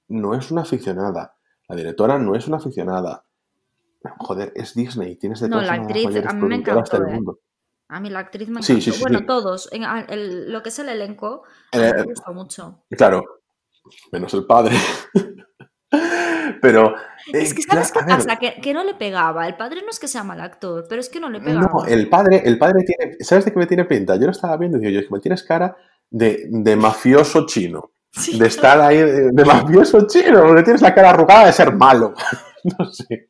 no es una aficionada. La directora no es una aficionada. Joder, es Disney, tienes No, detrás la de actriz, a mí me encantó, ¿eh? mundo. A mí la actriz me encantó. sí, sí, bueno, sí. todos. En, a- el- lo que es el elenco, a mí Eh, me gustó mucho. Claro, menos el padre. Pero. Es eh, que, ¿sabes cla- qué pasa? Que, que no le pegaba. El padre no es que sea mal actor, pero es que no le pegaba. No, el padre, el padre tiene. ¿Sabes de qué me tiene pinta? Yo lo estaba viendo y digo, yo, es que me tienes cara de, de mafioso chino. Sí. De estar ahí de, de mafioso chino, porque tienes la cara arrugada de ser malo. No sé.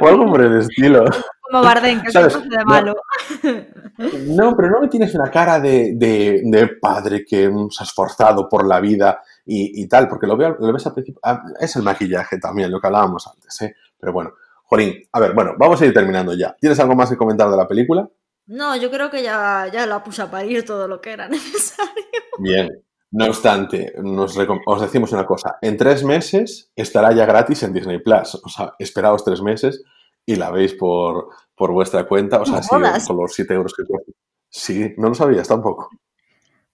O algo por el estilo. Como Bardem, que ¿Sabes? hace de No. malo. No, pero no me tienes una cara de, de- de padre que mm, se ha esforzado por la vida y, y tal, porque lo, veo, lo ves al principio. ah, Es el maquillaje también, lo que hablábamos antes, ¿eh? Pero bueno, Jolín, a ver, bueno, vamos a ir terminando ya. ¿Tienes algo más que comentar de la película? No, yo creo que ya, ya la puse a parir todo lo que era necesario. Bien. No obstante, nos os decimos una cosa. En tres meses estará ya gratis en Disney Plus. O sea, esperaos tres meses y la veis por, por vuestra cuenta. O sea, sí, con los 7 euros que cuesta. Sí, no lo sabías tampoco.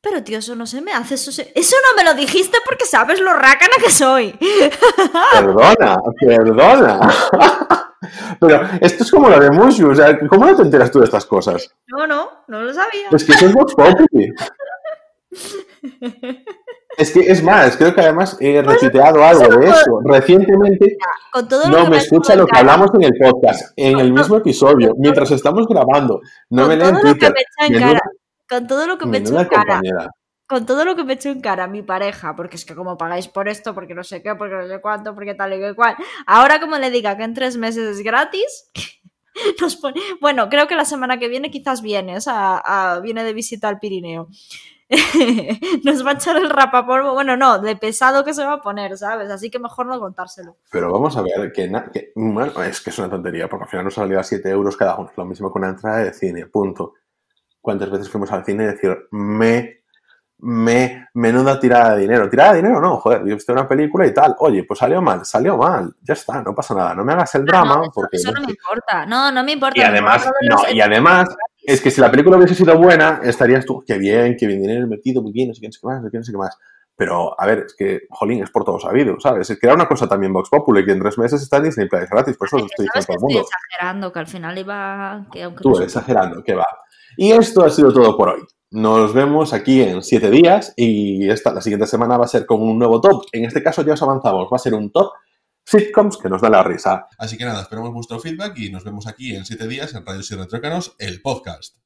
Pero tío, eso no se me hace. Eso, se- eso no me lo dijiste porque sabes lo rácana que soy. Perdona, perdona. Pero esto es como lo de Mushu. O sea, ¿cómo no te enteras tú de estas cosas? No, no, no lo sabía. Es que eso es Vox Populi. Es que es más, creo que además he retuiteado algo de eso. Recientemente Con todo lo no me ha escucha lo que hablamos en el podcast, en el mismo episodio, mientras estamos grabando. No me lee todo en lo que Twitter. me echó en Menuda- cara. Con todo lo que me echó en cara. Con todo lo que me echó en cara mi pareja, porque es que como pagáis por esto, porque no sé qué, porque no sé cuánto, porque tal y que cual. Ahora como le diga que en tres meses es gratis, nos pone... Bueno, creo que la semana que viene quizás vienes, a, a- viene de visita al Pirineo. nos va a echar el rapapolvo, bueno, no, de pesado que se va a poner, ¿sabes? Así que mejor no contárselo. Pero vamos a ver, que, na- que- bueno, es que es una tontería, porque al final nos salía 7 euros cada uno. Es lo mismo con una entrada de cine, punto. ¿Cuántas veces fuimos al cine y decir, me, me, menuda tirada de dinero? ¿Tirada de dinero? No, joder, yo he visto una película y tal. Oye, pues salió mal, salió mal. Ya está, no pasa nada. No me hagas el drama, Ah, No, eso, porque... eso no me importa, no, no me importa. Y además, no, y además, es que si la película hubiese sido buena, estarías tú, qué bien, qué bien dinero invertido, muy bien, no sé qué, no sé qué más, no sé qué, más. Pero, a ver, es que, jolín, es por todo sabido, ¿sabes? Es que era una cosa también Vox Populi, que en tres meses está en Disney Plus gratis, por eso lo Es estoy diciendo a todo el estoy mundo. exagerando, que al final iba... Que aunque Tú, no exagerando, que va. Y esto ha sido todo por hoy. Nos vemos aquí en siete días y esta, la siguiente semana va a ser con un nuevo top. En este caso ya os avanzamos, va a ser un top sitcoms que nos da la risa. Así que nada, esperamos vuestro feedback y nos vemos aquí en siete días en Radio y Retrócanos, el podcast.